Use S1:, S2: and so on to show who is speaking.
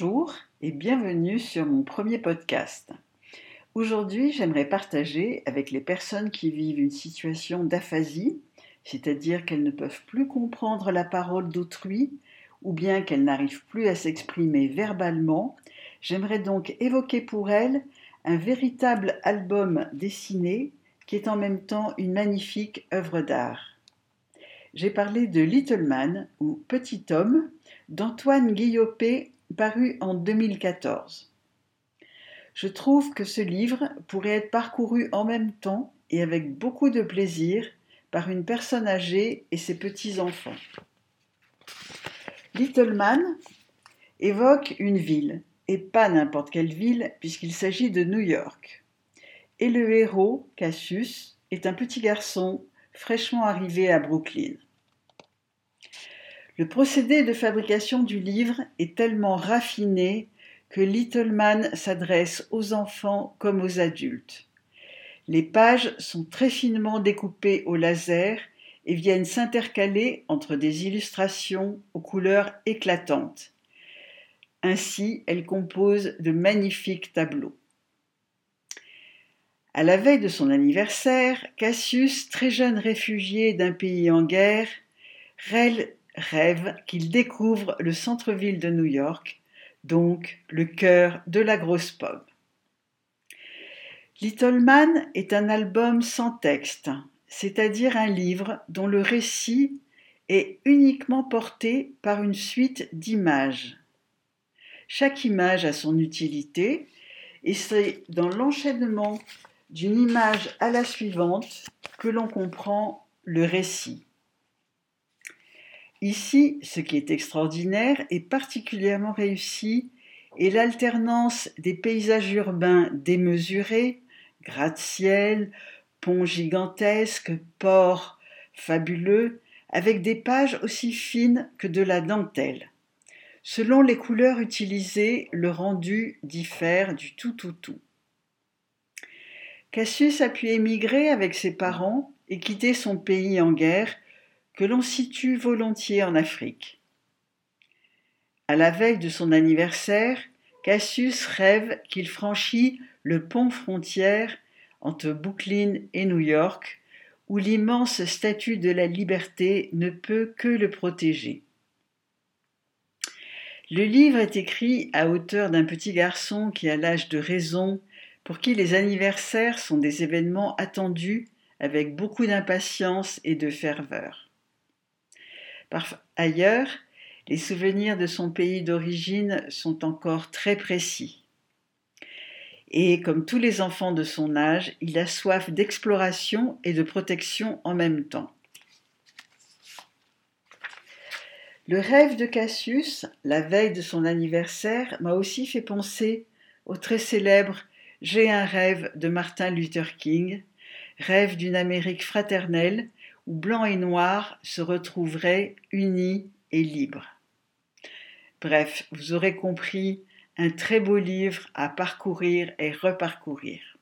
S1: Bonjour et bienvenue sur mon premier podcast. Aujourd'hui, j'aimerais partager avec les personnes qui vivent une situation d'aphasie, c'est-à-dire qu'elles ne peuvent plus comprendre la parole d'autrui ou bien qu'elles n'arrivent plus à s'exprimer verbalement, j'aimerais donc évoquer pour elles un véritable album dessiné qui est en même temps une magnifique œuvre d'art. J'ai parlé de Little Man ou Petit homme d'Antoine Guillopé paru en 2014. Je trouve que ce livre pourrait être parcouru en même temps et avec beaucoup de plaisir par une personne âgée et ses petits-enfants. Little Man évoque une ville, et pas n'importe quelle ville, puisqu'il s'agit de New York. Et le héros, Cassius, est un petit garçon fraîchement arrivé à Brooklyn. Le procédé de fabrication du livre est tellement raffiné que Little Man s'adresse aux enfants comme aux adultes. Les pages sont très finement découpées au laser et viennent s'intercaler entre des illustrations aux couleurs éclatantes. Ainsi, elles composent de magnifiques tableaux. À la veille de son anniversaire, Cassius, très jeune réfugié d'un pays en guerre, rêve qu'il découvre le centre-ville de New York, donc le cœur de la grosse pomme. Little Man est un album sans texte, c'est-à-dire un livre dont le récit est uniquement porté par une suite d'images. Chaque image a son utilité et c'est dans l'enchaînement d'une image à la suivante que l'on comprend le récit. Ici, ce qui est extraordinaire et particulièrement réussi est l'alternance des paysages urbains démesurés, gratte-ciel, ponts gigantesques, ports fabuleux, avec des pages aussi fines que de la dentelle. Selon les couleurs utilisées, le rendu diffère du tout tout tout. Cassius a pu émigrer avec ses parents et quitter son pays en guerre que l'on situe volontiers en Afrique. À la veille de son anniversaire, Cassius rêve qu'il franchit le pont frontière entre Brooklyn et New York, où l'immense statue de la liberté ne peut que le protéger. Le livre est écrit à hauteur d'un petit garçon qui a l'âge de raison, pour qui les anniversaires sont des événements attendus avec beaucoup d'impatience et de ferveur. Ailleurs, les souvenirs de son pays d'origine sont encore très précis. Et comme tous les enfants de son âge, il a soif d'exploration et de protection en même temps. Le rêve de Cassius, la veille de son anniversaire, m'a aussi fait penser au très célèbre J'ai un rêve de Martin Luther King, rêve d'une Amérique fraternelle blanc et noir se retrouveraient unis et libres. Bref, vous aurez compris, un très beau livre à parcourir et reparcourir.